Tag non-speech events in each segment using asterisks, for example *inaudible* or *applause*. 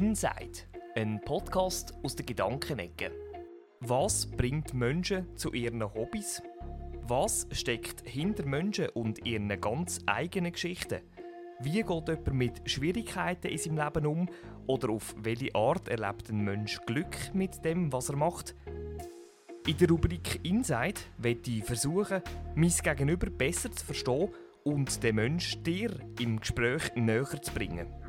Inside, ein Podcast aus der Gedankenecke. Was bringt Menschen zu ihren Hobbys? Was steckt hinter Menschen und ihren ganz eigenen Geschichten? Wie geht jemand mit Schwierigkeiten in seinem Leben um? Oder auf welche Art erlebt ein Mensch Glück mit dem, was er macht? In der Rubrik Inside werde ich versuchen, mein Gegenüber besser zu verstehen und den Menschen dir im Gespräch näher zu bringen.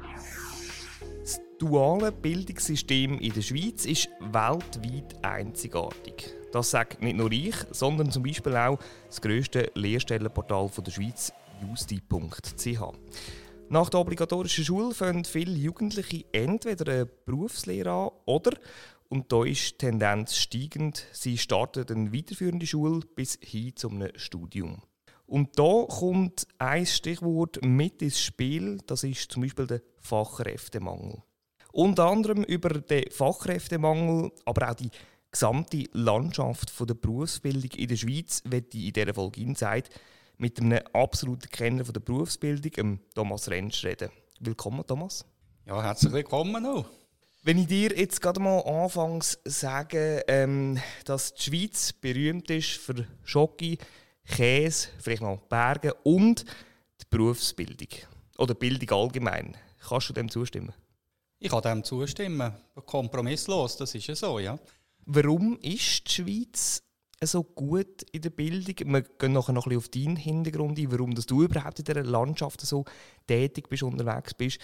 Das duale Bildungssystem in der Schweiz ist weltweit einzigartig. Das sagt nicht nur ich, sondern zum Beispiel auch das grösste Lehrstellenportal der Schweiz, justi.ch. Nach der obligatorischen Schule fangen viele Jugendliche entweder eine Berufslehre an oder, und da ist die Tendenz steigend, sie starten eine weiterführende Schule bis hin zum Studium. Und da kommt ein Stichwort mit ins Spiel, das ist zum Beispiel der Fachkräftemangel. Unter anderem über den Fachkräftemangel, aber auch die gesamte Landschaft der Berufsbildung in der Schweiz, wird ich in dieser Folge Insight mit einem absoluten Kenner der Berufsbildung, Thomas Rentsch, reden. Willkommen, Thomas. Ja, herzlich willkommen auch. Wenn ich dir jetzt gerade mal anfangs sage, ähm, dass die Schweiz berühmt ist für Schocke, Käse, vielleicht noch Berge und die Berufsbildung oder Bildung allgemein. Kannst du dem zustimmen? Ich kann dem zustimmen. Kompromisslos, das ist ja so, ja. Warum ist die Schweiz so gut in der Bildung? Wir gehen nachher noch ein bisschen auf deinen Hintergrund ein, warum dass du überhaupt in dieser Landschaft so tätig bist, unterwegs bist.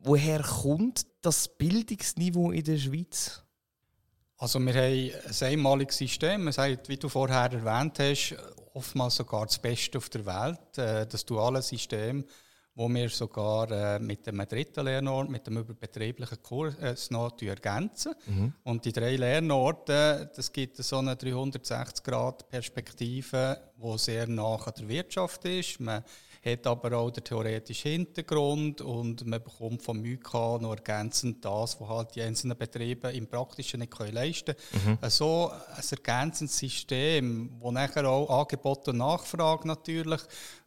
Woher kommt das Bildungsniveau in der Schweiz? Also wir haben ein einmaliges System. Wir sagen, wie du vorher erwähnt hast, oftmals sogar das Beste auf der Welt. Äh, das duale System, wo wir sogar äh, mit einem dritten Lernort, mit dem überbetrieblichen Kurs äh, noch ergänzen. Mhm. Und die drei Lernorte, das gibt so eine 360-Grad-Perspektive, die sehr nah an der Wirtschaft ist. Man hat aber auch den theoretischen Hintergrund und man bekommt vom MÜK noch ergänzend das, was halt die einzelnen Betriebe im Praktischen nicht leisten können. Mhm. So ein ergänzendes System, wo nachher auch Angebot und Nachfrage natürlich,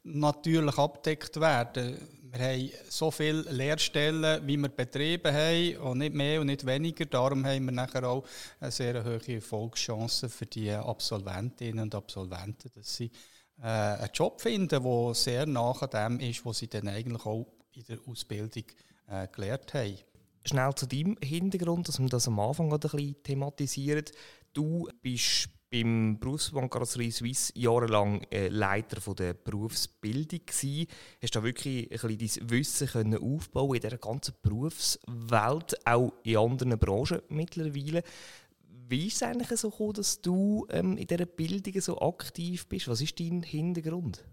natürlich abdeckt werden. Wir haben so viele Lehrstellen, wie wir Betriebe haben, und nicht mehr und nicht weniger. Darum haben wir nachher auch eine sehr hohe Erfolgschance für die Absolventinnen und Absolventen, dass sie äh, einen Job finden, der sehr nach dem ist, was sie dann eigentlich auch in der Ausbildung äh, gelernt haben. Schnell zu deinem Hintergrund, dass wir das am Anfang ein bisschen thematisieren. Du bist beim Berufsverband Karosserie Suisse jahrelang äh, Leiter von der Berufsbildung gewesen. Hast da wirklich ein bisschen dein Wissen können aufbauen in dieser ganzen Berufswelt, auch in anderen Branchen mittlerweile. Wie ist es eigentlich so gekommen, dass du ähm, in dieser Bildung so aktiv bist? Was ist dein Hintergrund?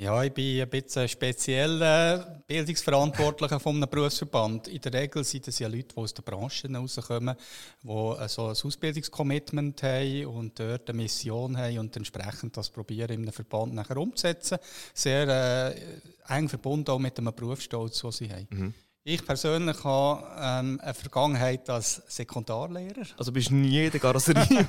Ja, ich bin ein bisschen spezieller Bildungsverantwortlicher von einem Berufsverband. In der Regel sind es ja Leute, die aus der Branche herauskommen, die so ein Ausbildungscommitment haben und dort eine Mission haben und entsprechend das probieren, in einem Verband nachher umzusetzen. Sehr äh, eng verbunden auch mit dem Berufsstolz, den sie haben. Mhm. Ich persönlich habe ähm, eine Vergangenheit als Sekundarlehrer. Also bist du nie in der Karosseriewelt,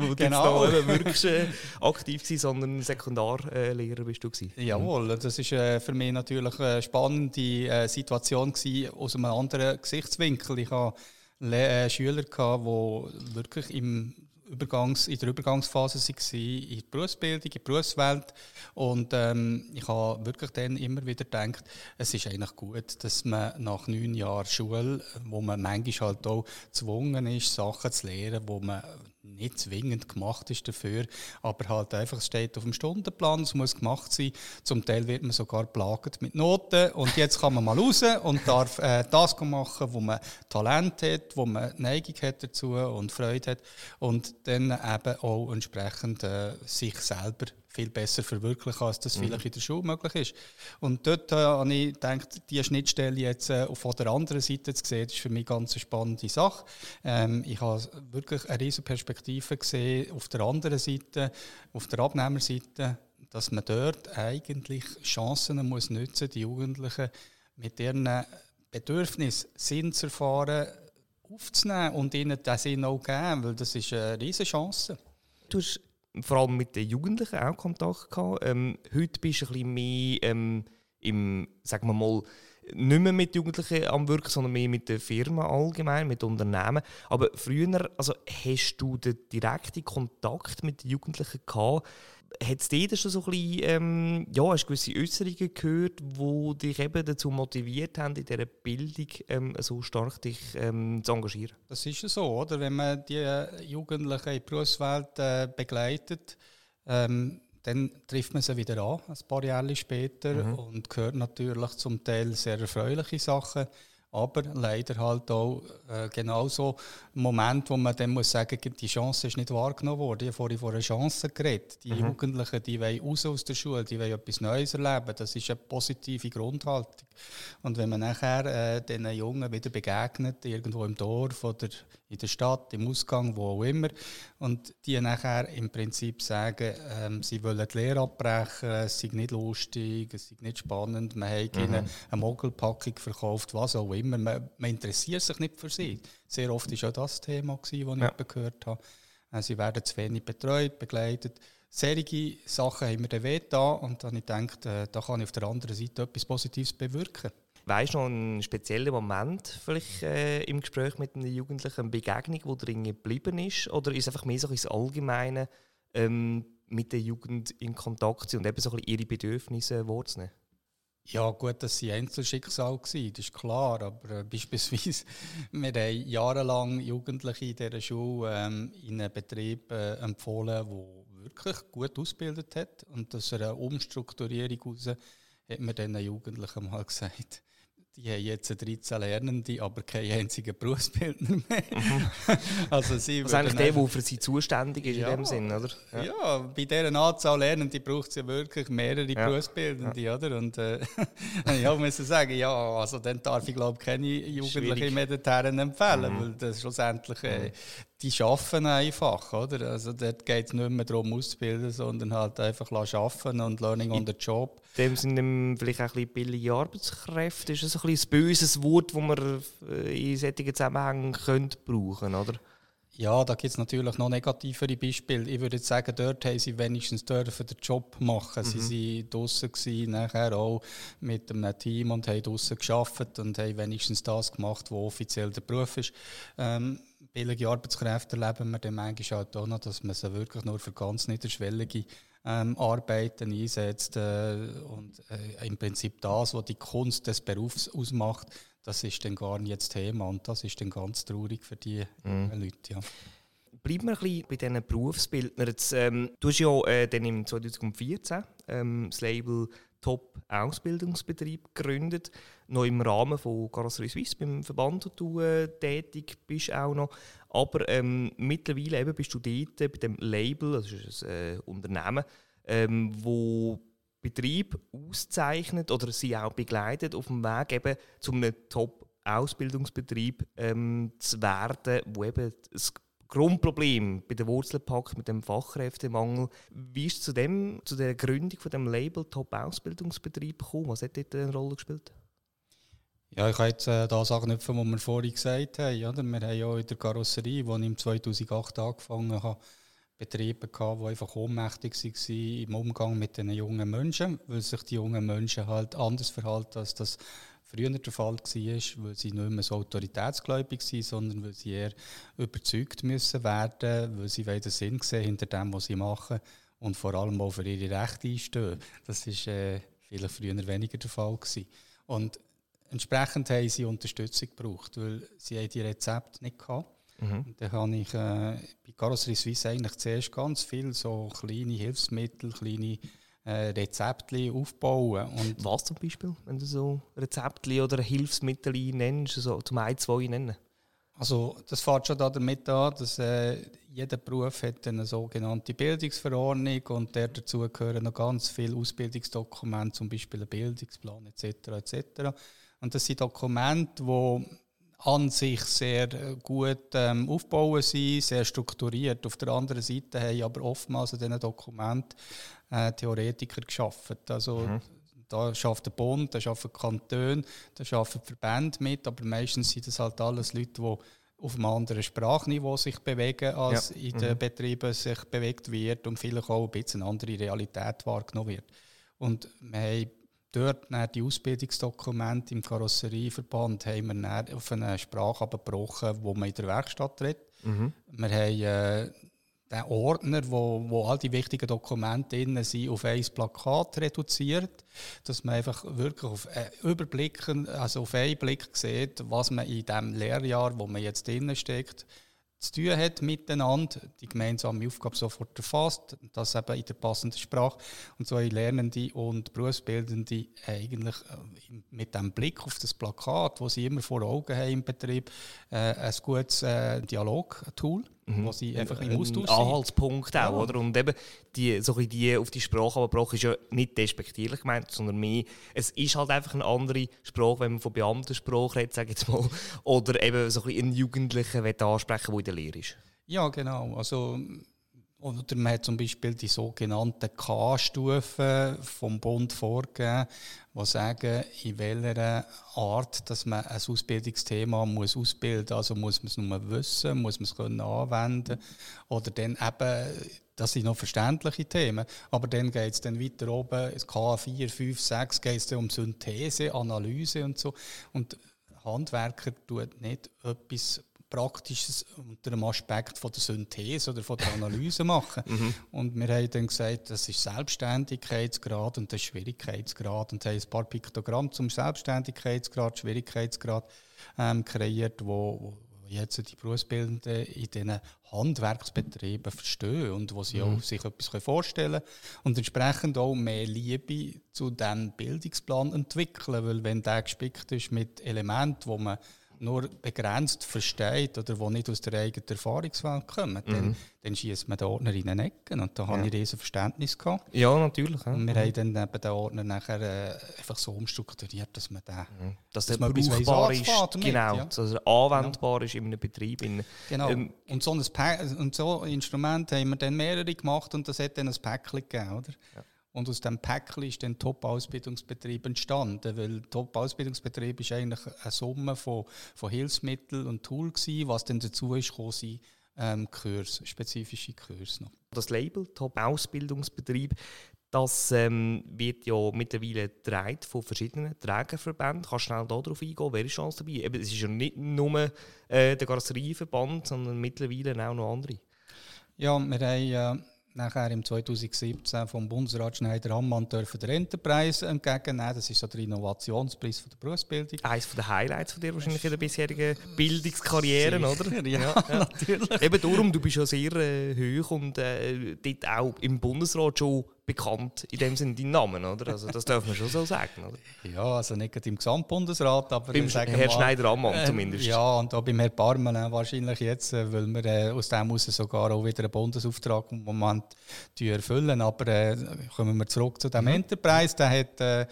wo *laughs* genau. du wirklich äh, aktiv warst, sondern Sekundarlehrer bist du gewesen. Jawohl, das ist äh, für mich natürlich eine spannende äh, Situation gewesen, aus einem anderen Gesichtswinkel. Ich hatte äh, Schüler, gehabt, die wirklich im Übergangs, in der Übergangsphase waren, in der Berufsbildung, in der Berufswelt. Und ähm, ich habe wirklich dann immer wieder gedacht, es ist eigentlich gut, dass man nach neun Jahren Schule, wo man manchmal halt auch gezwungen ist, Sachen zu lernen, wo man nicht zwingend gemacht ist dafür, aber halt einfach, es steht auf dem Stundenplan, es muss gemacht sein. Zum Teil wird man sogar plagt mit Noten und jetzt kann man mal raus und darf äh, das machen, wo man Talent hat, wo man Neigung hat dazu und Freude hat und dann eben auch entsprechend äh, sich selber viel besser verwirklichen, als das mhm. vielleicht in der Schule möglich ist. Und dort äh, habe ich gedacht, diese Schnittstelle jetzt äh, von der anderen Seite zu sehen, ist für mich ganz eine spannende Sache. Ähm, ich habe wirklich eine riesige Perspektive gesehen auf der anderen Seite, auf der Abnehmerseite, dass man dort eigentlich Chancen muss nutzen, die Jugendlichen mit ihren Bedürfnissen, Sinn zu erfahren, aufzunehmen und ihnen diesen Sinn auch geben, weil das ist eine riesige Chance. Du hast vor allem mit den Jugendlichen auch Kontakt gehabt. Ähm, heute bist du ein bisschen mehr ähm, im, sagen wir mal, nicht mehr mit Jugendlichen am Wirken, sondern mehr mit der Firma allgemein, mit Unternehmen. Aber früher, also hast du den direkten Kontakt mit den Jugendlichen gehabt? Hat es dir schon so ein bisschen, ähm, ja, hast gewisse Äußerungen gehört, die dich eben dazu motiviert haben, in dieser Bildung ähm, so stark dich ähm, zu engagieren? Das ist ja so, oder? Wenn man die Jugendlichen in die Berufswelt äh, begleitet, ähm, dann trifft man sie wieder an, ein paar Jahre später, mhm. und hört natürlich zum Teil sehr erfreuliche Sachen aber leider halt auch äh, genauso ein Moment, wo man dann muss sagen, die Chance ist nicht wahrgenommen worden. Ich habe vorhin von einer Chance geredet. Die mhm. Jugendlichen, die wollen raus aus der Schule, die wollen etwas Neues erleben. Das ist eine positive Grundhaltung. Und wenn man nachher äh, diesen Jungen wieder begegnet, irgendwo im Dorf oder in der Stadt, im Ausgang, wo auch immer, und die nachher im Prinzip sagen, ähm, sie wollen die Lehre abbrechen, es sei nicht lustig, es sei nicht spannend, man hat mhm. ihnen eine Mogelpackung verkauft, was auch immer. Man, man, interessiert sich nicht für sie. Sehr oft war auch das Thema, das ich ja. gehört habe. Äh, sie werden zu wenig betreut, begleitet. Solche Sachen haben mir dann weh da und dann habe ich gedacht, äh, da kann ich auf der anderen Seite etwas Positives bewirken. Weißt du noch einen speziellen Moment vielleicht äh, im Gespräch mit einem Jugendlichen, eine Begegnung, die drin geblieben ist? Oder ist einfach mehr so ins Allgemeine ähm, mit der Jugend in Kontakt und eben so ein ihre Bedürfnisse wahrzunehmen? Ja, gut, dass sie Einzelschicksal waren, das ist klar. Aber äh, beispielsweise, *laughs* wir haben jahrelang Jugendliche in dieser Schule ähm, in einen Betrieb äh, empfohlen, der wirklich gut ausgebildet hat. Und aus einer Umstrukturierung heraus hat man diesen Jugendlichen mal *laughs* gesagt, die haben jetzt 13 Lernende, aber keinen einzigen Berufsbildner mehr. Mhm. *laughs* also sie das ist eigentlich der, der für sie zuständig ist ja, in dem Sinn, oder? Ja, ja bei dieser Anzahl Lernende braucht es ja wirklich mehrere ja. Berufsbildende, oder? Und äh, *laughs* ich muss sagen, ja, also dann darf ich glaube keine Jugendlichen mehr dorthin empfehlen, mhm. weil das schlussendlich äh, mhm die arbeiten einfach, oder? Also dort geht es nicht mehr darum auszubilden, sondern halt einfach arbeiten und Learning on the Job. In dem sind vielleicht auch ein bisschen billige Arbeitskräfte. Ist das ein, bisschen ein böses Wort, das man äh, in solchen Zusammenhängen könnte brauchen oder? Ja, da gibt es natürlich noch negativere Beispiele. Ich würde sagen, dort haben sie wenigstens dürfen den Job machen. Mhm. Sie waren draußen nachher auch mit einem Team und haben draußen gearbeitet und haben wenigstens das gemacht, was offiziell der Beruf ist. Ähm, billige Arbeitskräfte erleben wir dann manchmal halt auch noch, dass man sie wirklich nur für ganz niederschwellige ähm, Arbeiten einsetzt. Äh, und äh, im Prinzip das, was die Kunst des Berufs ausmacht, das ist dann gar nicht das Thema. Und das ist dann ganz traurig für die mhm. Leute. Ja. Bleiben wir ein bisschen bei diesen Berufsbildnern. Jetzt, ähm, du hast ja äh, dann im 2014 ähm, das Label Top-Ausbildungsbetrieb gegründet. Noch im Rahmen von Carrosserie Suisse beim Verband, wo du äh, tätig bist auch noch. Aber ähm, mittlerweile eben bist du dort bei dem Label, das ist ein äh, Unternehmen, ähm, wo Betrieb auszeichnet oder sie auch begleitet auf dem Weg eben zu einem Top-Ausbildungsbetrieb ähm, zu werden, wo eben das Grundproblem bei der Wurzelpack mit dem Fachkräftemangel. Wie ist zu, dem, zu der Gründung von dem Label Top-Ausbildungsbetrieb gekommen? Was hat dort eine Rolle gespielt? Ja, ich kann jetzt äh, das anknüpfen, was wir vorhin gesagt haben. Oder? Wir haben ja in der Karosserie, die ich im 2008 angefangen habe, Betriebe gehabt, die einfach ohnmächtig waren im Umgang mit den jungen Menschen, weil sich die jungen Menschen halt anders verhalten, als das früher der Fall war, weil sie nicht mehr so autoritätsgläubig sind, sondern weil sie eher überzeugt müssen werden, weil sie den Sinn sehen hinter dem, was sie machen und vor allem auch für ihre Rechte einstehen. Das war äh, vielleicht früher weniger der Fall gewesen. Und entsprechend haben sie Unterstützung gebraucht, weil sie die Rezepte nicht hatten. Mhm. Dann habe ich äh, bei Carrosserie Suisse eigentlich zuerst ganz viel so kleine Hilfsmittel, kleine äh, Rezepte aufbauen. Und Was zum Beispiel, wenn du so Rezepte oder Hilfsmittel nennst, so zum ein, zwei nennen? Also das fängt schon damit an, dass äh, jeder Beruf hat eine sogenannte Bildungsverordnung und der dazu gehören noch ganz viele Ausbildungsdokumente, zum Beispiel ein Bildungsplan etc. etc. Und das sind Dokumente, die an sich sehr äh, gut ähm, aufbauen sind, sehr strukturiert. Auf der anderen Seite haben aber oftmals in diesen Dokumenten äh, Theoretiker geschaffen. Also mhm. da schafft der Bund, da schaffen Kantone, da schaffen Verbände mit, aber meistens sind das halt alles Leute, die auf einem anderen Sprachniveau sich bewegen, als ja. in den mhm. Betrieben sich bewegt wird und vielleicht auch ein bisschen eine andere Realität wahrgenommen wird. Und wir haben dort die Ausbildungsdokumente im Karosserieverband haben wir auf eine Sprache abgebrochen, wo man in der Werkstatt redet. Mhm. Wir haben äh, den Ordner, wo, wo all die wichtigen Dokumente drin sind, auf ein Plakat reduziert, dass man einfach wirklich auf Überblick, also auf einen Blick sieht, was man in dem Lehrjahr, wo man jetzt drin steckt, zu tun hat miteinander, die gemeinsame Aufgabe sofort erfasst, das eben in der passenden Sprache. Und so haben Lernende und Berufsbildende eigentlich äh, mit dem Blick auf das Plakat, das sie immer vor Augen haben im Betrieb, äh, ein gutes äh, Dialogtool mhm. wo sie einfach im Austausch ein Anhaltspunkt auch, ja. oder? Und eben die, so die auf die Sprache abgebrochen ist ja nicht despektierlich gemeint, sondern mehr, es ist halt einfach eine andere Sprache, wenn man von Beamtensprache redet, sage ich jetzt mal, oder eben so ein einen Jugendlichen ansprechen der in der Lehre ist. Ja, genau. Also oder man hat zum Beispiel die sogenannten K-Stufen vom Bund vorgegeben, die sagen, in welcher Art dass man ein Ausbildungsthema muss ausbilden muss. Also muss man es nur wissen, muss man es können anwenden oder dann eben, das sind noch verständliche Themen, aber dann geht es dann weiter oben, K4, 5, 6 geht es um Synthese, Analyse und so. Und Handwerker tut nicht etwas Praktisches unter dem Aspekt von der Synthese oder von der Analyse machen. *laughs* mhm. Und wir haben dann gesagt, das ist Selbstständigkeitsgrad und das ist Schwierigkeitsgrad. Und haben ein paar Piktogramme zum Selbstständigkeitsgrad, Schwierigkeitsgrad ähm, kreiert, wo, wo jetzt die Berufsbildenden in diesen Handwerksbetrieben verstehen und wo sie mhm. auch sich etwas vorstellen können und entsprechend auch mehr Liebe zu diesem Bildungsplan entwickeln, weil wenn der gespickt ist mit Elementen, wo man nur begrenzt versteht oder die nicht aus der eigenen Erfahrungswelt kommen, mhm. dann, dann schießt man den Ordner in den Ecken. Und da ja. habe ich riesen Verständnis gehabt. Ja, natürlich. Ja. Und wir mhm. haben dann eben den Ordner nachher äh, einfach so umstrukturiert, dass man den, mhm. dass, dass der brauchbar ist, damit, genau, ja. dass er anwendbar genau. ist in einem Betrieb. In, genau. Ähm, und, so ein und so Instrument haben wir dann mehrere gemacht und das hat dann ein Päckchen gegeben, oder? Und aus dem Päckchen ist dann Top-Ausbildungsbetrieb entstanden, weil Top-Ausbildungsbetrieb ist eigentlich eine Summe von, von Hilfsmitteln und Tools gewesen, was dann dazu ist gekommen, ähm, Kurs, spezifische Kurse noch. Das Label Top-Ausbildungsbetrieb, das ähm, wird ja mittlerweile getragen von verschiedenen Trägerverbänden. Kannst du schnell darauf eingehen? Wer ist schon dabei? Eben, es ist ja nicht nur äh, der Karosserieverband, sondern mittlerweile auch noch andere. Ja, wir haben... Äh, nachher im 2017 vom Bundesrat Schneider Ammann dürfen der Enterprise entgegennehmen. Das ist so der Innovationspreis von der Berufsbildung. Eines der Highlights von dir wahrscheinlich in der bisherigen Bildungskarriere, oder? Ja, ja, ja, natürlich. Eben darum, du bist ja sehr äh, hoch und äh, dort auch im Bundesrat schon bekannt, in dem Sinne dein Namen, oder? Also das darf man schon so sagen, oder? Ja, also nicht im Gesamtbundesrat, aber beim Herr Schneider-Ammann äh, zumindest. Ja, und auch beim Herrn Barmen wahrscheinlich jetzt, äh, weil wir äh, aus dem heraus sogar auch wieder einen Bundesauftrag im Moment erfüllen. Aber äh, kommen wir zurück zu dem mhm. Enterprise, der hat äh,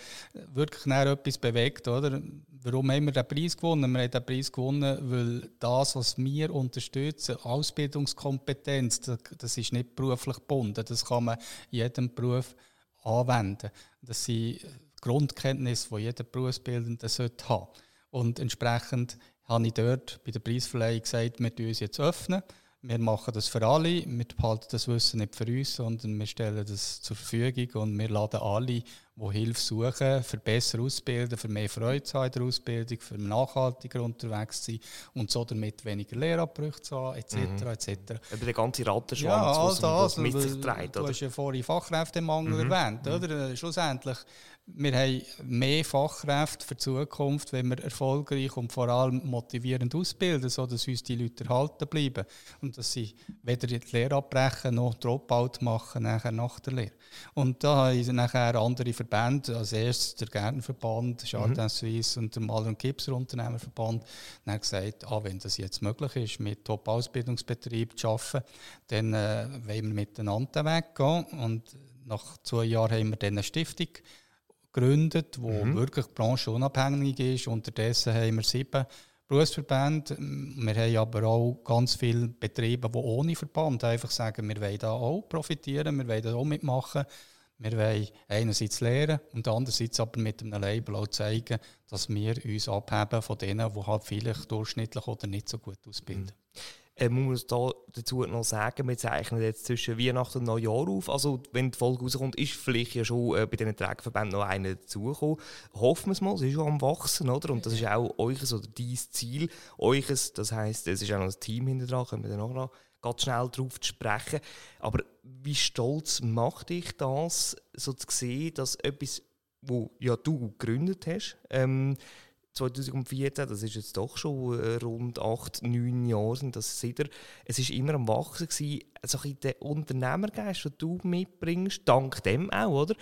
wirklich etwas bewegt, oder? Warum haben wir den Preis gewonnen? Wir haben den Preis gewonnen, weil das, was wir unterstützen, Ausbildungskompetenz, das, ist nicht beruflich gebunden. Das kann man in jedem Beruf anwenden. Das sind Grundkenntnisse, die jeder Berufsbildende sollte haben Und entsprechend habe ich dort bei der Preisverleihung gesagt, wir öffnen uns jetzt öffnen. Wir machen das für alle, wir behalten das Wissen nicht für uns, sondern wir stellen das zur Verfügung und wir laden alle, die Hilfe suchen, für besser ausbilden, für mehr Freude zu haben in der Ausbildung, für nachhaltiger unterwegs zu sein und so damit weniger Lehrabbrüche zu haben, etc. Mhm. etc. Über den ganzen Rattenschwanz, ja, all das, was mit sich trägt. Du hast ja vorhin Fachkräftemangel mhm. erwähnt. Mhm. Oder? Schlussendlich wir haben mehr Fachkräfte für die Zukunft, wenn wir erfolgreich und vor allem motivierend ausbilden, sodass uns die Leute erhalten bleiben und dass sie weder die Lehre abbrechen noch Dropout machen nachher nach der Lehre. Und da haben nachher andere Verbände, als erstes der Gärtnerverband, Jardin mhm. Suisse und der Maler- und Gipser Unternehmerverband, dann gesagt, ah, wenn das jetzt möglich ist, mit Top-Ausbildungsbetrieb zu arbeiten, dann äh, wollen wir miteinander weggehen. Und nach zwei Jahren haben wir dann eine Stiftung gegründet, die mhm. wirklich branchenunabhängig ist. Unterdessen haben wir sieben Berufsverbände. Wir haben aber auch ganz viele Betriebe, die ohne Verband einfach sagen, wir wollen da auch profitieren, wir wollen da auch mitmachen. Wir wollen einerseits lernen und andererseits aber mit einem Label auch zeigen, dass wir uns abheben von denen, die halt vielleicht durchschnittlich oder nicht so gut ausbilden. Äh, man muss da dazu noch sagen, wir zeichnen jetzt zwischen Weihnachten und Neujahr auf. Also, wenn die Folge rauskommt, ist vielleicht ja schon äh, bei diesen Trägerverbänden noch einer dazugekommen. Hoffen wir es mal, es ist schon am Wachsen, oder? Und das ist auch euch oder dein Ziel. Euches, das heisst, es ist auch noch ein Team hinter dran, können wir dann auch noch ganz schnell darauf sprechen. Aber wie stolz macht dich das, so zu sehen, dass etwas, wo ja du gegründet hast, ähm, 2014, das ist jetzt doch schon äh, rund acht, neun Jahre sind das seither. Es ist immer am Wachsen gewesen. Also der Unternehmergeist, den du mitbringst, dank dem auch, oder?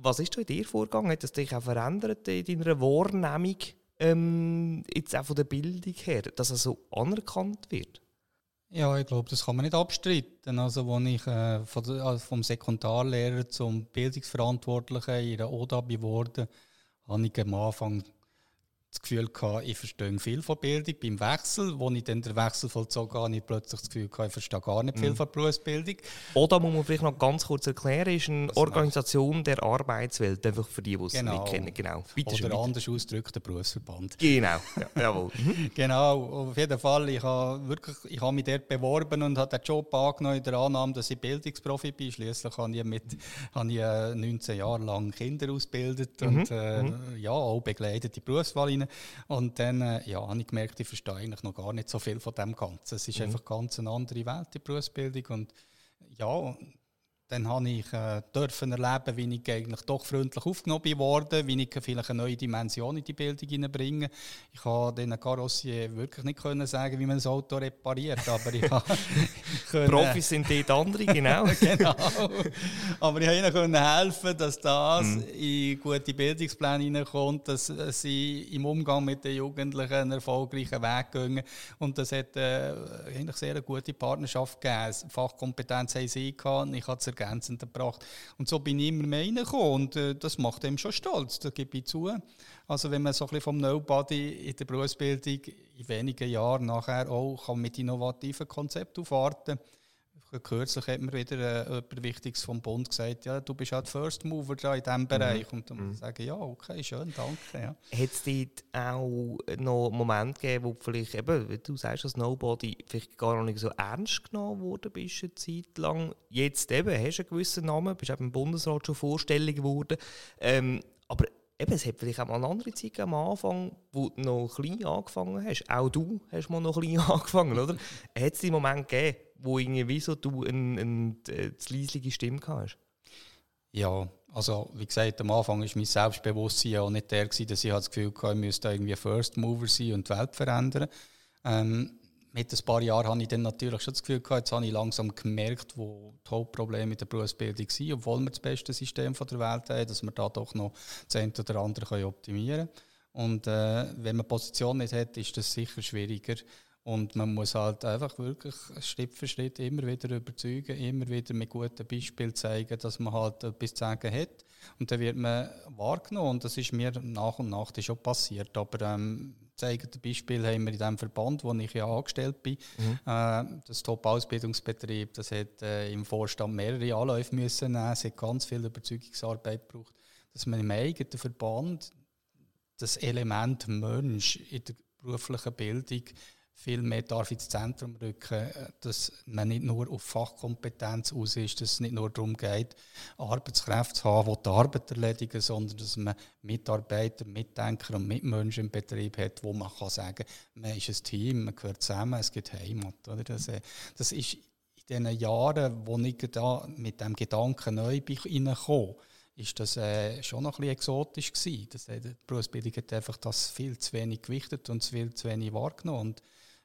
Was ist da in dir vorgegangen? Hat das dich auch verändert in deiner Wahrnehmung, ähm, jetzt auch von der Bildung her, dass er so anerkannt wird? Ja, ich glaube, das kann man nicht abstreiten. Also, als ich äh, von also vom Sekundarlehrer zum Bildungsverantwortlichen in der ODA geworden habe ich am Anfang das Gefühl gehabt, ich verstehe viel von Bildung. Beim Wechsel, wo ich dann den Wechsel vollzogen habe, ich plötzlich das Gefühl gehabt, ich verstehe gar nicht viel mhm. von Berufsbildung. Oder muss man vielleicht noch ganz kurz erklären, ist eine Organisation der Arbeitswelt, einfach für die, die es genau. nicht kennen. Genau. Bitte Oder schön, anders ausgedrückt, der Berufsverband. Genau, ja, *laughs* jawohl. Mhm. genau, auf jeden Fall, ich habe, wirklich, ich habe mich dort beworben und habe den Job angenommen in der Annahme, dass ich Bildungsprofi bin. Schließlich habe ich, mit, habe ich 19 äh, Jahre lang Kinder ausgebildet mhm. und äh, mhm. ja, auch begleitet die Berufswahl rein. Und dann äh, ja, habe ich gemerkt, ich verstehe eigentlich noch gar nicht so viel von dem Ganzen. Es ist mhm. einfach ganz eine andere Welt, die Berufsbildung. Und ja, dann habe ich äh, dürfen erleben, wie ich eigentlich doch freundlich aufgenommen wurde, wie ich vielleicht eine neue Dimension in die Bildung hineinbringe. Ich konnte den Karossier wirklich nicht können sagen, wie man das Auto repariert, aber ich *laughs* können, Profis sind dort andere, genau. *laughs* genau. Aber ich konnte ihnen helfen, dass das mm. in gute Bildungspläne hineinkommt, dass sie im Umgang mit den Jugendlichen einen erfolgreichen Weg gehen. Und das hat äh, eigentlich sehr eine gute Partnerschaft gegeben. Fachkompetenz haben sie gehabt, ich habe ergänzend gebracht. Und so bin ich immer mehr reingekommen und äh, das macht einem schon stolz, das gebe ich zu. Also wenn man so ein bisschen vom Nobody in der Berufsbildung in wenigen Jahren nachher auch kann mit innovativen Konzepten aufwarten kann, Kürzlich hat mir wieder äh, jemand Wichtiges vom Bund gesagt, ja, du bist halt First Mover da in diesem mhm. Bereich. Und dann mhm. sagen, ja, okay, schön, danke. Ja. Hat es dort auch noch Momente gegeben, wo vielleicht, eben, du sagst, dass Nobody vielleicht gar noch nicht so ernst genommen wurde bist eine Zeit lang. Jetzt eben, hast du einen gewissen Namen, bist eben im Bundesrat schon vorstellig geworden. Ähm, aber eben, es hat vielleicht auch mal eine andere Zeit am Anfang, wo du noch klein angefangen hast. Auch du hast mal noch klein *laughs* angefangen, oder? hat es den Moment gegeben, wo irgendwie so du eine, eine, eine leisliche Stimme hast? Ja, also wie gesagt, am Anfang war mein Selbstbewusstsein auch nicht der, gewesen, dass ich das Gefühl hatte, ich müsste irgendwie First Mover sein und die Welt verändern. Ähm, mit ein paar Jahren habe ich dann natürlich schon das Gefühl gehabt, jetzt habe ich langsam gemerkt, wo die Hauptprobleme mit der Berufsbildung sind, obwohl wir das beste System der Welt haben, dass wir da doch noch das eine oder andere optimieren können. Und äh, wenn man Position nicht hat, ist das sicher schwieriger. Und man muss halt einfach wirklich Schritt für Schritt immer wieder überzeugen, immer wieder mit guten Beispielen zeigen, dass man halt etwas zu sagen hat. Und dann wird man wahrgenommen. Und das ist mir nach und nach schon passiert. Aber ähm, zeigende Beispiel haben wir in dem Verband, wo ich ja angestellt bin. Mhm. Äh, das Top-Ausbildungsbetrieb, das hat äh, im Vorstand mehrere Anläufe müssen nehmen. Es hat ganz viel Überzeugungsarbeit gebraucht, dass man im eigenen Verband das Element Mensch in der beruflichen Bildung viel mehr darf ins Zentrum rücken, äh, dass man nicht nur auf Fachkompetenz aus ist, dass es nicht nur darum geht, Arbeitskräfte zu haben, die die Arbeit erledigen, sondern dass man Mitarbeiter, Mitdenker und Mitmenschen im Betrieb hat, wo man kann sagen man ist ein Team, man gehört zusammen, es gibt Heimat. Oder? Das, äh, das ist in den Jahren, wo ich da mit dem Gedanken neu bin reingekommen ist das äh, schon noch ein bisschen exotisch gewesen. Das, äh, die Berufsbildung hat einfach das viel zu wenig gewichtet und viel zu wenig wahrgenommen. Und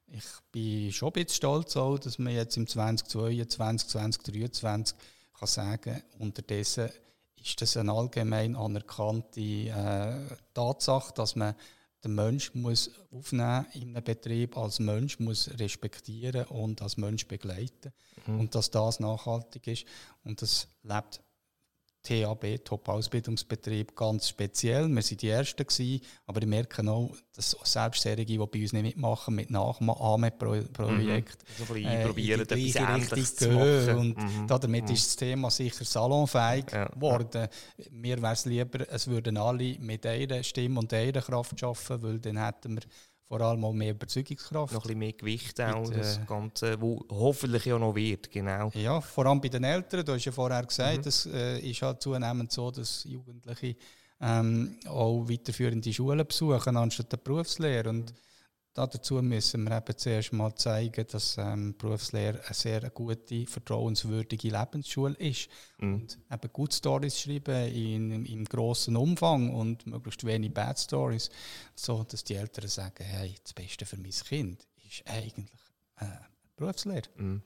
ich bin schon ein bisschen stolz, auch, dass man jetzt im 2022, 2023 kann sagen unterdessen ist das eine allgemein anerkannte äh, Tatsache, dass man den Mensch muss aufnehmen in einem Betrieb, als Mensch muss respektieren und als Mensch begleiten mhm. und dass das nachhaltig ist und das lebt TAB, Top-Ausbildungsbetrieb, ganz speziell. Wir waren die Ersten, gewesen, aber ich merke auch, dass selbst die bei uns nicht mitmachen, mit Nachahme-Projekt, mhm. also äh, probieren, etwas Ähnliches zu machen. Und mhm. damit mhm. ist das Thema sicher salonfähig ja. geworden. Mir wäre es lieber, es würden alle mit einer Stimme und einer Kraft arbeiten, weil dann hätten wir vor allem auch mehr Überzeugungskraft. Noch ein bisschen mehr Gewicht auch, Mit, das Ganze, wo hoffentlich ja noch wird, genau. Ja, vor allem bei den Eltern, du hast ja vorher gesagt, es mhm. äh, ist halt zunehmend so, dass Jugendliche ähm, auch weiterführende Schulen besuchen, anstatt der Berufslehre. Und mhm dazu müssen wir eben zuerst mal zeigen, dass ähm, Berufslehre eine sehr gute, vertrauenswürdige Lebensschule ist. Mhm. Und eben gute Stories schreiben in, im grossen Umfang und möglichst wenig Bad Stories, so dass die Eltern sagen, hey, das Beste für mein Kind ist eigentlich äh, Berufslehre. Mhm.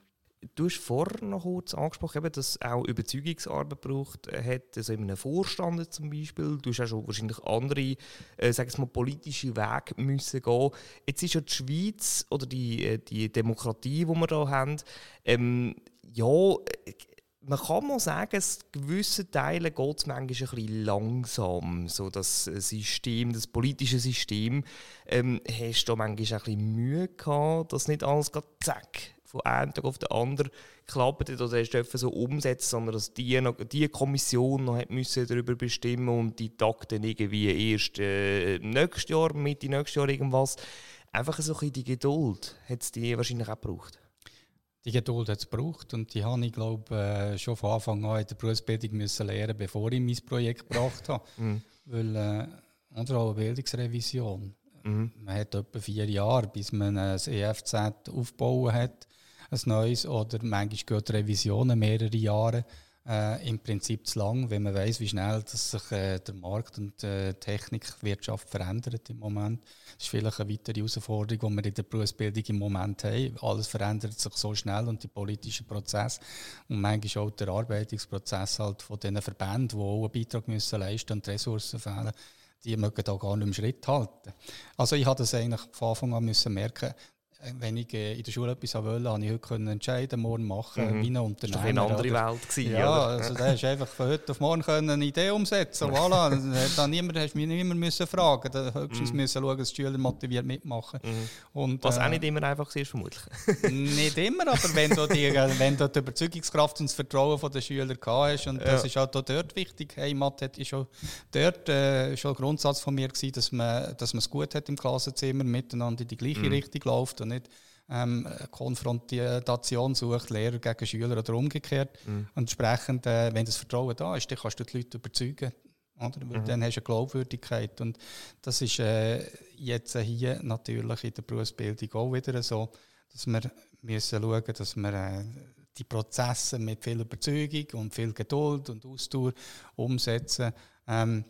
Du hast vorher noch kurz angesprochen, dass es auch Überzeugungsarbeit braucht hat, also in einem Vorstand zum Beispiel. Du hast auch schon wahrscheinlich andere, äh, mal, politische Wege müssen gehen. Jetzt ist ja die Schweiz oder die, äh, die Demokratie, die wir hier haben, ähm, ja, man kann mal sagen, dass gewisse Teile geht es manchmal ein bisschen langsam. So das System, das politische System, ähm, hast du da manchmal ein bisschen Mühe gehabt, dass nicht alles gerade zack von einem Tag auf den anderen klappt oder erst so umsetzen, sondern dass die, noch, die Kommission noch hat müssen darüber bestimmen und die dann irgendwie erst äh, nächstes Jahr, Mitte nächstes Jahr irgendwas. Einfach so ein die Geduld hat es die wahrscheinlich auch gebraucht. Die Geduld hat es gebraucht und die habe ich, glaube äh, schon von Anfang an in der Berufsbildung müssen lernen, bevor ich mein Projekt gebracht habe. *laughs* Mhm. Weil, äh, auch eine Bildungsrevision. Mhm. Man hat etwa vier Jahre, bis man ein EFZ aufbauen hat ein neues oder manchmal geht Revisionen mehrere Jahre. Äh, im Prinzip zu lang, wenn man weiß, wie schnell dass sich äh, der Markt und äh, Technikwirtschaft verändert im Moment. Das ist vielleicht eine weitere Herausforderung, die wir in der Berufsbildung im Moment haben. Alles verändert sich so schnell und die politischen Prozesse und manchmal auch der Arbeitungsprozess halt von diesen Verbänden, die auch einen Beitrag müssen leisten und Ressourcen fehlen, die mögen da gar nicht im Schritt halten. Also ich hatte das eigentlich von Anfang an müssen merken, wenn ich äh, in der Schule etwas wollte, habe ich heute können entscheiden, morgen machen, mhm. wie ein Unternehmer. Das war eine andere? Welt. Gewesen, ja, oder? also da hast einfach von heute auf morgen können eine Idee umsetzen. *laughs* voilà. da niemand, hast mich niemand müssen fragen. Da höchstens mhm. müssen schauen, dass die Schüler motiviert mitmachen. Mhm. Und, Was äh, auch nicht immer einfach ist, vermutlich. *laughs* nicht immer, aber wenn du, die, wenn du die Überzeugungskraft und das Vertrauen der Schüler gehabt hast, und das ist auch dort wichtig. Heimat hat ist schon dort äh, schon ein Grundsatz von mir gewesen, dass man, dass man es gut hat im Klassenzimmer, miteinander in die gleiche mhm. Richtung läuft und nicht ähm, Konfrontation sucht, Lehrer gegen Schüler oder umgekehrt. Mhm. Und entsprechend, äh, wenn das Vertrauen da ist, dann kannst du die Leute überzeugen. Oder? Mhm. Dann hast du eine Glaubwürdigkeit. Und das ist äh, jetzt hier natürlich in der Berufsbildung auch wieder so, dass wir müssen schauen müssen, dass wir äh, die Prozesse mit viel Überzeugung und viel Geduld und Ausdauer umsetzen. Ähm,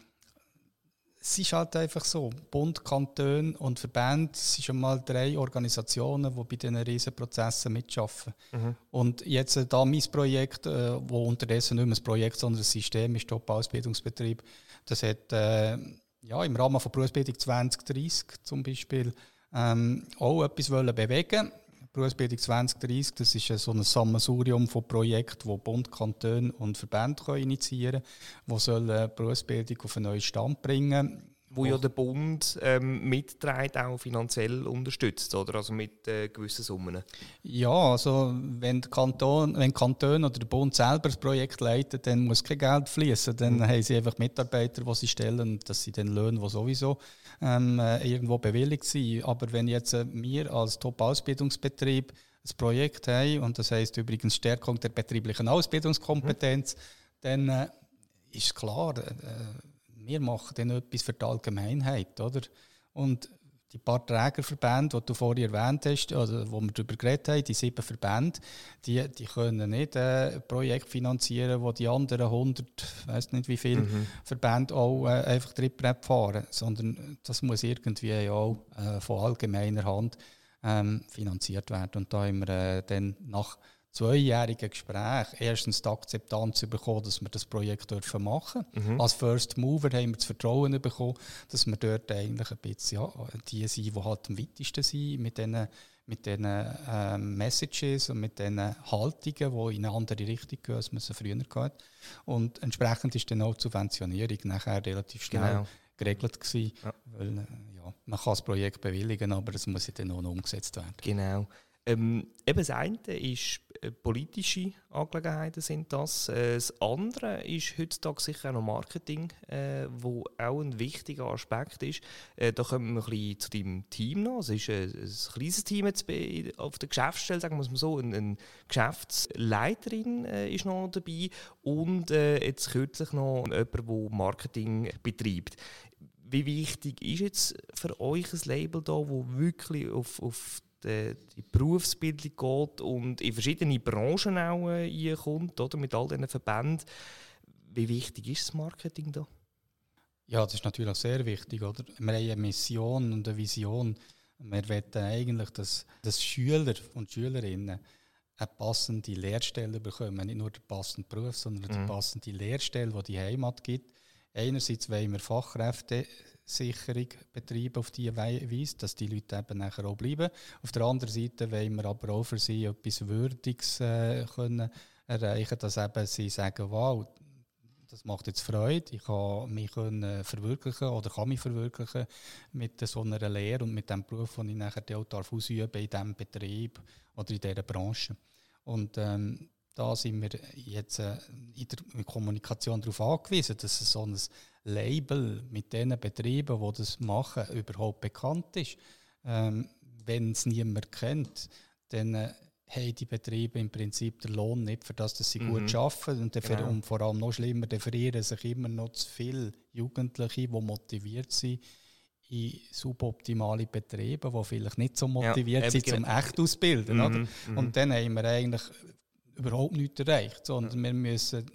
es ist halt einfach so, Bund, Kanton und Verband sind schon mal drei Organisationen, die bei diesen riesen Prozessen mitschaffen. Mhm. Und jetzt äh, da mein Projekt, äh, wo unterdessen nicht mehr ein Projekt, sondern ein System ist, Top-Ausbildungsbetrieb, das hat äh, ja, im Rahmen von Berufsbildung 2030 zum Beispiel ähm, auch etwas wollen bewegen Berufsbildung 2030, das ist so ein Sammelsurium von Projekten, die Bund, Kanton und Verbände initiieren können, die die Berufsbildung auf einen neuen Stand bringen wo ja der Bund ähm, mitträgt, auch finanziell unterstützt, oder? Also mit äh, gewissen Summen. Ja, also wenn der Kanton, wenn Kanton oder der Bund selber das Projekt leitet, dann muss kein Geld fließen. Dann mhm. haben sie einfach Mitarbeiter, die sie stellen, und das sind dann Löhne, die sowieso ähm, äh, irgendwo bewilligt sind. Aber wenn jetzt äh, wir als Top-Ausbildungsbetrieb ein Projekt haben, und das heißt übrigens Stärkung der betrieblichen Ausbildungskompetenz, mhm. dann äh, ist klar, äh, wir machen dann etwas für die Allgemeinheit, oder? Und die paar Trägerverbände, die du vorhin erwähnt hast, oder wo wir darüber geredet haben, die sieben Verbände, die, die können nicht äh, ein Projekt finanzieren, wo die anderen 100, weiß nicht wie viele mhm. Verbände auch äh, einfach Trittbrett fahren, sondern das muss irgendwie auch äh, von allgemeiner Hand ähm, finanziert werden. Und da haben wir äh, dann nach zweijährigen Gespräch erstens die Akzeptanz bekommen, dass wir das Projekt dürfen machen dürfen. Mhm. Als First Mover haben wir das Vertrauen bekommen, dass wir dort eigentlich ein bisschen ja, die sind, die halt am weitesten sind mit diesen mit den äh, Messages und mit den Haltungen, die in eine andere Richtung gehen, als man sie früher hatte. Und entsprechend ist dann auch die Subventionierung nachher relativ schnell genau. geregelt gewesen, ja. weil äh, ja, man kann das Projekt bewilligen, aber es muss dann auch noch umgesetzt werden. Genau. Ähm, eben das eine ist äh, politische Angelegenheiten sind das. Äh, das andere ist heutzutage sicher auch noch Marketing, äh, wo auch ein wichtiger Aspekt ist. Äh, da kommen wir ein bisschen zu deinem Team noch. Es ist ein, ein kleines Team jetzt auf der Geschäftsstelle, sagen wir mal so. Eine, eine Geschäftsleiterin äh, ist noch dabei und äh, jetzt kürzlich noch jemand, der Marketing betreibt wie wichtig ist jetzt für euch ein Label da, wo wirklich auf, auf die, die Berufsbildung geht und in verschiedene Branchen auch äh, kommt, oder, mit all diesen Verbänden. Wie wichtig ist das Marketing da? Ja, das ist natürlich sehr wichtig. Oder? Wir haben eine Mission und eine Vision. Wir wollen eigentlich, dass, dass Schüler und Schülerinnen eine passende Lehrstelle bekommen. Nicht nur den passenden Beruf, sondern mhm. die passende Lehrstelle, die die Heimat gibt. Einerseits wollen wir Fachkräfte Sicherung betreiben auf diese Weise, dass die Leute eben nachher auch bleiben. Auf der anderen Seite wollen wir aber auch für sie etwas Würdiges äh, können erreichen, dass eben sie sagen, wow, das macht jetzt Freude, ich kann mich können verwirklichen oder kann mich verwirklichen mit so einer Lehre und mit dem Beruf, den ich nachher auch darf in diesem Betrieb oder in dieser Branche. Und ähm, da sind wir jetzt äh, in der Kommunikation darauf angewiesen, dass es so ein Label mit den Betrieben, die das machen, überhaupt bekannt ist. Ähm, Wenn es niemand kennt, dann äh, haben die Betriebe im Prinzip den Lohn nicht für das, dass sie mhm. gut arbeiten. Und, genau. und vor allem noch schlimmer, dann sich immer noch zu viele Jugendliche, die motiviert sind, in suboptimale Betriebe, die vielleicht nicht so motiviert ja, sind, zum genau. echt ausbilden. Mhm, oder? Mhm. Und dann haben wir eigentlich überhaupt nichts erreicht, sondern wir müssen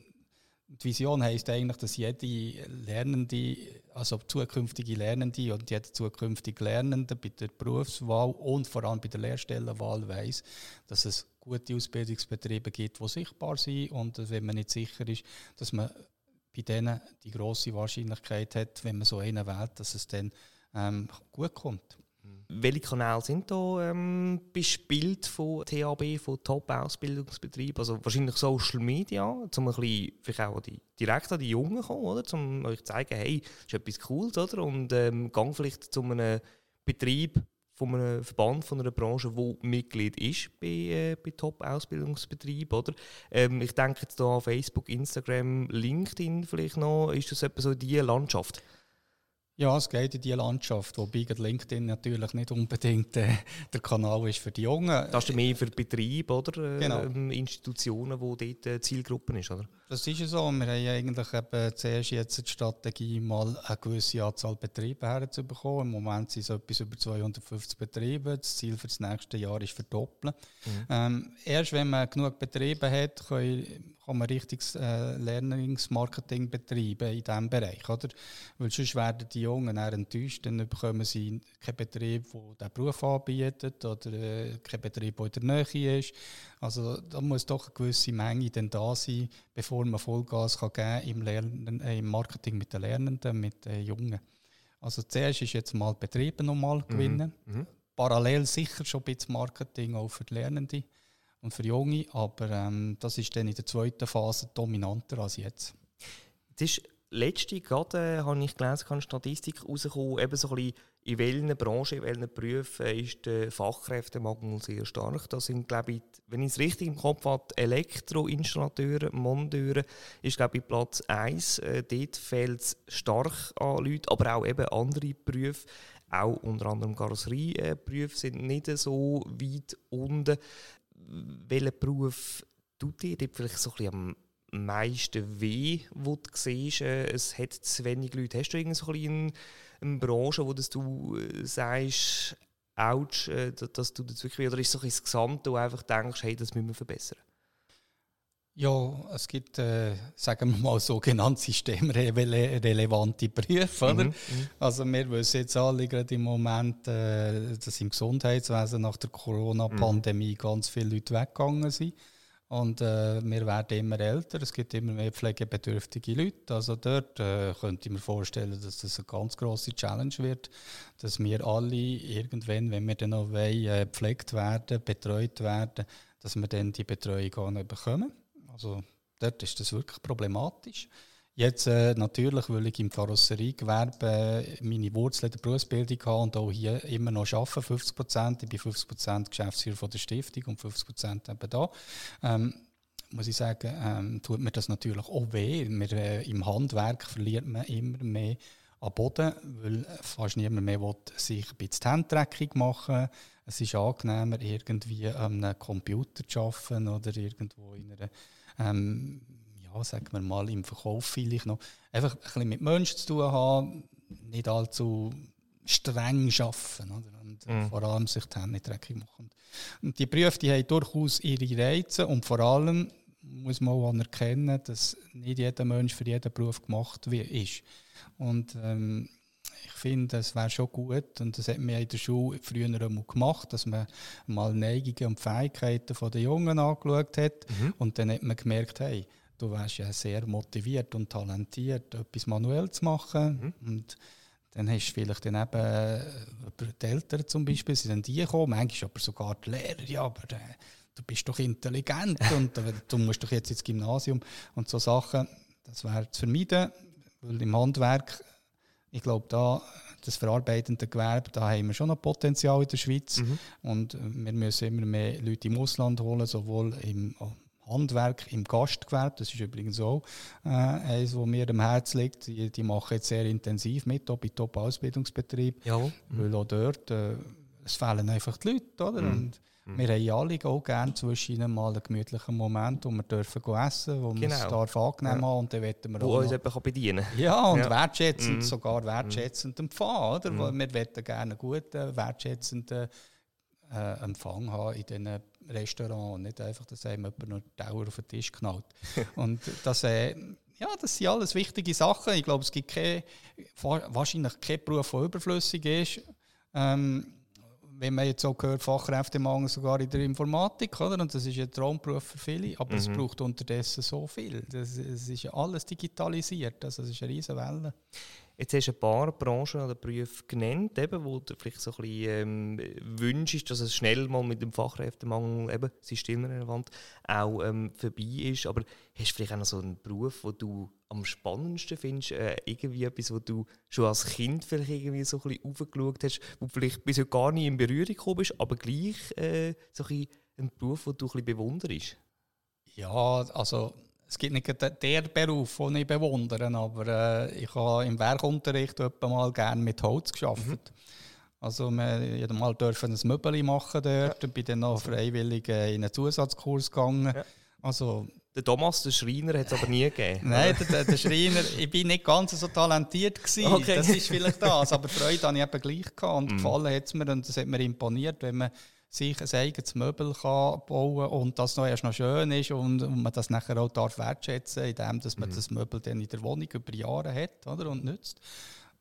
die Vision heisst eigentlich, dass jede Lernende, also zukünftige Lernende und jeder zukünftige Lernende bei der Berufswahl und vor allem bei der Lehrstellenwahl weiß, dass es gute Ausbildungsbetriebe gibt, die sichtbar sind und wenn man nicht sicher ist, dass man bei denen die große Wahrscheinlichkeit hat, wenn man so einen wählt, dass es dann ähm, gut kommt. Welche Kanäle sind da ähm, bespielt von THB, von Top-Ausbildungsbetrieben? Also wahrscheinlich Social Media, um ein bisschen auch die, direkt an die Jungen zu kommen, oder? um euch zu zeigen, hey, das ist etwas Cooles, oder? Und ähm, gang vielleicht zu einem Betrieb, von einem Verband, von einer Branche, wo Mitglied ist bei, äh, bei Top-Ausbildungsbetrieben, oder? Ähm, ich denke jetzt da an Facebook, Instagram, LinkedIn vielleicht noch. Ist das etwa so die Landschaft? Ja, es geht in diese Landschaft, wobei LinkedIn natürlich nicht unbedingt äh, der Kanal ist für die Jungen. Das ist mehr für Betriebe oder äh, genau. Ähm, Institutionen, wo dort äh, Zielgruppen ist, oder? Das ist ja so. Wir haben eigentlich eben zuerst jetzt die Strategie, mal eine gewisse Anzahl Betriebe herzubekommen. Im Moment sind es etwas über 250 Betriebe. Das Ziel für das nächste Jahr ist verdoppeln. Mhm. Ähm, erst wenn man genug Betriebe hat, können kann man richtiges äh, Lernungsmarketing betreiben in diesem Bereich. Oder? Weil sonst werden die Jungen eher enttäuscht, dann bekommen sie keinen Betrieb, der diesen Beruf anbietet oder äh, keinen Betrieb, der in der Nähe ist. Also da muss doch eine gewisse Menge dann da sein, bevor man Vollgas kann geben im, Lernen, äh, im Marketing mit den Lernenden, mit den Jungen. Also zuerst ist jetzt mal Betriebe nochmal mhm. gewinnen. Mhm. Parallel sicher schon ein bisschen Marketing auch für die Lernenden und für Junge, aber ähm, das ist dann in der zweiten Phase dominanter als jetzt. Jetzt ist letzte gerade, äh, habe ich gelesen, kann Statistik rausgekommen, eben so ein bisschen, in welchen Branchen, in welchen Berufen ist der Fachkräftemangel sehr stark. Das sind, glaube ich, wenn ich es richtig im Kopf habe, Elektroinstallateure, Monteure ist, glaube ich, Platz 1. Äh, dort fehlt es stark an Leuten, aber auch eben andere Berufe, auch unter anderem Karosserieberufe sind nicht so weit unten welcher Beruf tut dir dort vielleicht so ein bisschen am meisten weh, wo du siehst, äh, es hat zu wenig Leute? Hast du bisschen eine Branche, wo du äh, sagst, ouch, äh, dass du das wirklich, oder ist es so das Gesamte, wo du einfach denkst, hey, das müssen wir verbessern? Ja, es gibt, äh, sagen wir mal, sogenannte systemrelevante Berufe. Oder? Mhm, mhm, also wir wissen jetzt alle gerade im Moment, äh, dass im Gesundheitswesen nach der Corona-Pandemie mhm. ganz viele Leute weggegangen sind. Und äh, wir werden immer älter, es gibt immer mehr pflegebedürftige Leute. Also dort äh, könnte ich mir vorstellen, dass das eine ganz große Challenge wird, dass wir alle irgendwann, wenn wir dann noch wollen, äh, gepflegt werden, betreut werden, dass wir dann die Betreuung auch nicht bekommen. Also dort ist das wirklich problematisch. Jetzt äh, natürlich, weil ich im Karosseriegewerbe äh, meine Wurzeln der Berufsbildung habe und auch hier immer noch arbeite, 50 Prozent. Ich bin 50 Prozent Geschäftsführer von der Stiftung und 50 Prozent eben da. Ähm, muss ich sagen, ähm, tut mir das natürlich auch weh. Wir, äh, Im Handwerk verliert man immer mehr an Boden, weil fast niemand mehr will sich ein bisschen Handtreckung machen Es ist angenehmer, irgendwie an einem Computer zu arbeiten oder irgendwo in einer ähm, ja, sagen wir mal, im Verkauf vielleicht noch einfach ein bisschen mit Menschen zu tun haben, nicht allzu streng arbeiten oder? und mhm. vor allem sich die Hände nicht dreckig machen. Und die Berufe die haben durchaus ihre Reize und vor allem muss man auch anerkennen, dass nicht jeder Mensch für jeden Beruf gemacht ist. Und ähm, ich finde, es wäre schon gut, und das hat man in der Schule früher einmal gemacht, dass man mal Neigungen und Fähigkeiten der Jungen angeschaut hat. Mhm. Und dann hat man gemerkt, hey, du wärst ja sehr motiviert und talentiert, etwas manuell zu machen. Mhm. Und dann hast du vielleicht dann eben äh, die Eltern zum Beispiel, sie sind die gekommen, manchmal aber sogar die Lehrer, ja, aber äh, du bist doch intelligent *laughs* und äh, du musst doch jetzt ins Gymnasium und so Sachen. Das wäre zu vermeiden, weil im Handwerk, ich glaube, da das verarbeitende Gewerbe, da haben wir schon noch Potenzial in der Schweiz mhm. und wir müssen immer mehr Leute im Ausland holen, sowohl im Handwerk im Gastgewerbe, das ist übrigens auch äh, eines, was mir am Herzen liegt. Die, die machen jetzt sehr intensiv mit, auch bei Top-Ausbildungsbetrieben, mhm. weil auch dort äh, es fehlen einfach die Leute, oder? Mhm. Und mhm. wir haben alle auch gerne zwischen mal einen gemütlichen Moment, wo wir dürfen essen, wo genau. wir es darf angenehm ja. haben und dann wollen wir wo auch uns jemand bedienen Ja, und ja. wertschätzend, mhm. sogar wertschätzend empfangen, oder? Mhm. Wir wollen gerne einen guten, wertschätzenden äh, Empfang haben in diesen Restaurant und nicht einfach, dass einem jemand noch Dauer auf den Tisch knallt. *laughs* und das, äh, ja, das sind alles wichtige Sachen. Ich glaube, es gibt keine, wahrscheinlich keinen Beruf, der überflüssig ist. Ähm, wenn man jetzt auch gehört, Fachkräftemangel sogar in der Informatik, oder? Und das ist ein Traumberuf für viele, aber mhm. es braucht unterdessen so viel. Es ist ja alles digitalisiert, also es ist eine riesige Welle. Jetzt hast du ein paar Branchen oder Berufe genannt, eben, wo du vielleicht so ein bisschen ähm, wünschst, dass es schnell mal mit dem Fachkräftemangel, eben, systemrelevant, auch ähm, vorbei ist. Aber hast du vielleicht auch noch so einen Beruf, den du am spannendsten findest? Äh, irgendwie etwas, wo du schon als Kind vielleicht irgendwie so ein bisschen aufgeschaut hast, wo vielleicht bis heute gar nicht in Berührung gekommen bist, aber gleich äh, so ein, ein Beruf, den du ein bisschen bewunderst? Ja, also es gibt nicht den Beruf, den ich bewundere, aber äh, ich habe im Werkunterricht mal gerne mit Holz geschafft. Mhm. Also wir mal dürfen ein Möbel machen dort, ja. bin dann noch freiwillig äh, in einen Zusatzkurs gegangen. Ja. Also, der Thomas, der Schreiner, hat es aber nie gegeben. Nein, der, der, Schreiner, ich bin nicht ganz so talentiert gewesen. Okay. Das ist vielleicht das, aber Freude habe ich eben gleich gehabt und mm. gefallen hat es mir und das hat mir imponiert, wenn man sich ein eigenes Möbel kann bauen und das noch erst noch schön ist und, und man das nachher auch darf wertschätzen, indem dass man mhm. das Möbel dann in der Wohnung über Jahre hat oder, und nützt.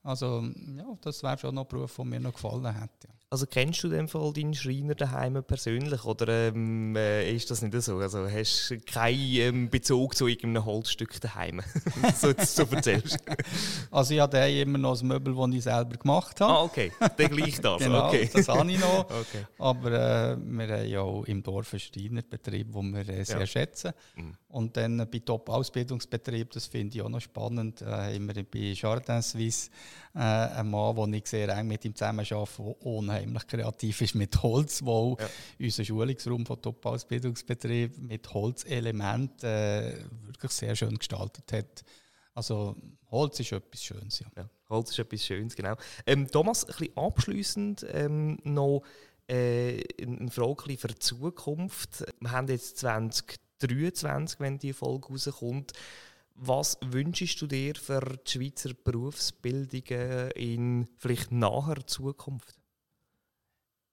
Also ja, das wäre schon noch ein Beruf, der mir noch gefallen hätte. Ja. Also kennst du in dem Fall deinen Schreiner daheim persönlich oder ähm, äh, ist das nicht so? Also hast du keinen ähm, Bezug zu irgendeinem Holzstück daheim, *laughs* so, so erzählst *laughs* Also ich habe immer noch ein Möbel, das ich selber gemacht habe. Ah, okay. Dann gleich das. *laughs* genau, okay. das habe ich noch. Okay. Aber äh, wir haben ja auch im Dorf einen Schreinerbetrieb, den wir äh, sehr ja. schätzen. Mhm. Und dann bei Top-Ausbildungsbetrieb, das finde ich auch noch spannend, äh, haben wir bei Jardin Suisse äh, einen Mann, den ich sehr eng mit ihm zusammen arbeite, der unheimlich kreativ ist mit Holz, wo ja. unser Schulungsraum von Top-Ausbildungsbetrieb mit Holzelementen äh, wirklich sehr schön gestaltet hat. Also Holz ist etwas Schönes. Ja. ja Holz ist etwas Schönes, genau. Ähm, Thomas, ein bisschen abschliessend ähm, noch äh, eine Frage für die Zukunft. Wir haben jetzt 20 2023, wenn die Folge rauskommt. Was wünschst du dir für die Schweizer Berufsbildung in vielleicht naher Zukunft?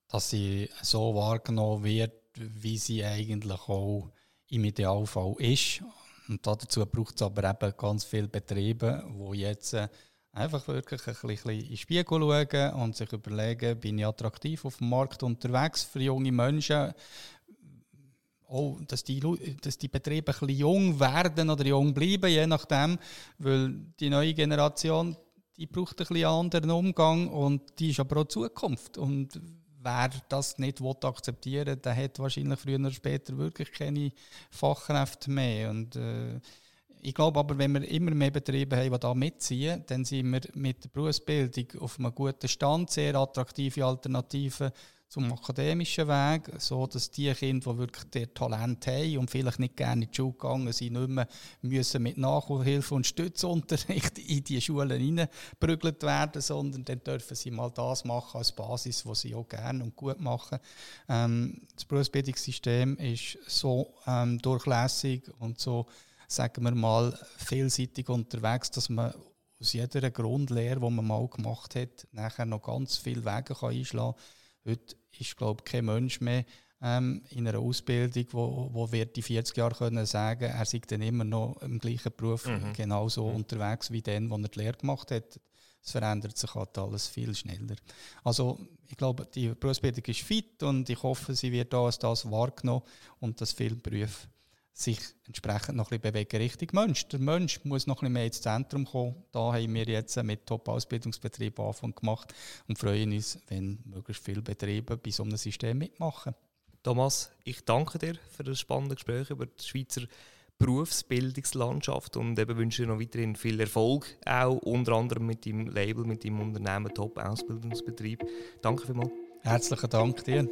Dass sie so wahrgenommen wird, wie sie eigentlich auch im Idealfall ist. Und dazu braucht es aber eben ganz viele Betriebe, die jetzt äh, einfach wirklich ein bisschen in den Spiegel schauen und sich überlegen, bin ich attraktiv auf dem Markt unterwegs für junge Menschen, auch, dass die, dass die Betriebe ein bisschen jung werden oder jung bleiben, je nachdem, weil die neue Generation, die braucht ein bisschen anderen Umgang und die ist aber auch Zukunft. Und wer das nicht akzeptieren will, der hat wahrscheinlich früher oder später wirklich keine Fachkräfte mehr. Und äh, Ich glaube aber, wenn wir immer mehr Betriebe haben, die da mitziehen, dann sind wir mit der Berufsbildung auf einem guten Stand, sehr attraktive Alternativen zum akademischen Weg, so dass die Kinder, die wirklich der Talent haben und vielleicht nicht gerne in die Schule gegangen sind, nicht mehr müssen mit Nachhilfe und Stützunterricht *laughs* in die Schulen hineingeprügelt werden, sondern dann dürfen sie mal das machen als Basis, was sie auch gerne und gut machen. Ähm, das Berufsbildungssystem ist so ähm, durchlässig und so, sagen wir mal, vielseitig unterwegs, dass man aus jeder Grundlehre, die man mal gemacht hat, nachher noch ganz viele Wege kann einschlagen kann. Heute ist, glaube ich, kein Mensch mehr ähm, in einer Ausbildung, wo, wo wird die 40 Jahre können sagen, er sei dann immer noch im gleichen Beruf mhm. genauso mhm. unterwegs wie den, wo er die Lehre gemacht hat. Es verändert sich halt alles viel schneller. Also ich glaube, die Berufsbildung ist fit und ich hoffe, sie wird da als das wahrgenommen und dass viele Berufe sich entsprechend noch ein bisschen bewegen Richtung Mensch. Der Mensch muss noch ein bisschen mehr ins Zentrum kommen. Da haben wir jetzt mit Top-Ausbildungsbetrieben Anfang gemacht und freuen uns, wenn möglichst viele Betriebe bei so einem System mitmachen. Thomas, ich danke dir für das spannende Gespräch über die Schweizer Berufsbildungslandschaft und eben wünsche dir noch weiterhin viel Erfolg, auch unter anderem mit dem Label, mit dem Unternehmen Top Ausbildungsbetrieb. Danke vielmals. Herzlichen Dank dir.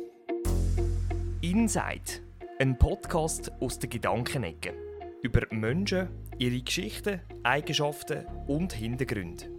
Inside ein Podcast aus der Gedankenecke. Über Menschen, ihre Geschichten, Eigenschaften und Hintergründe.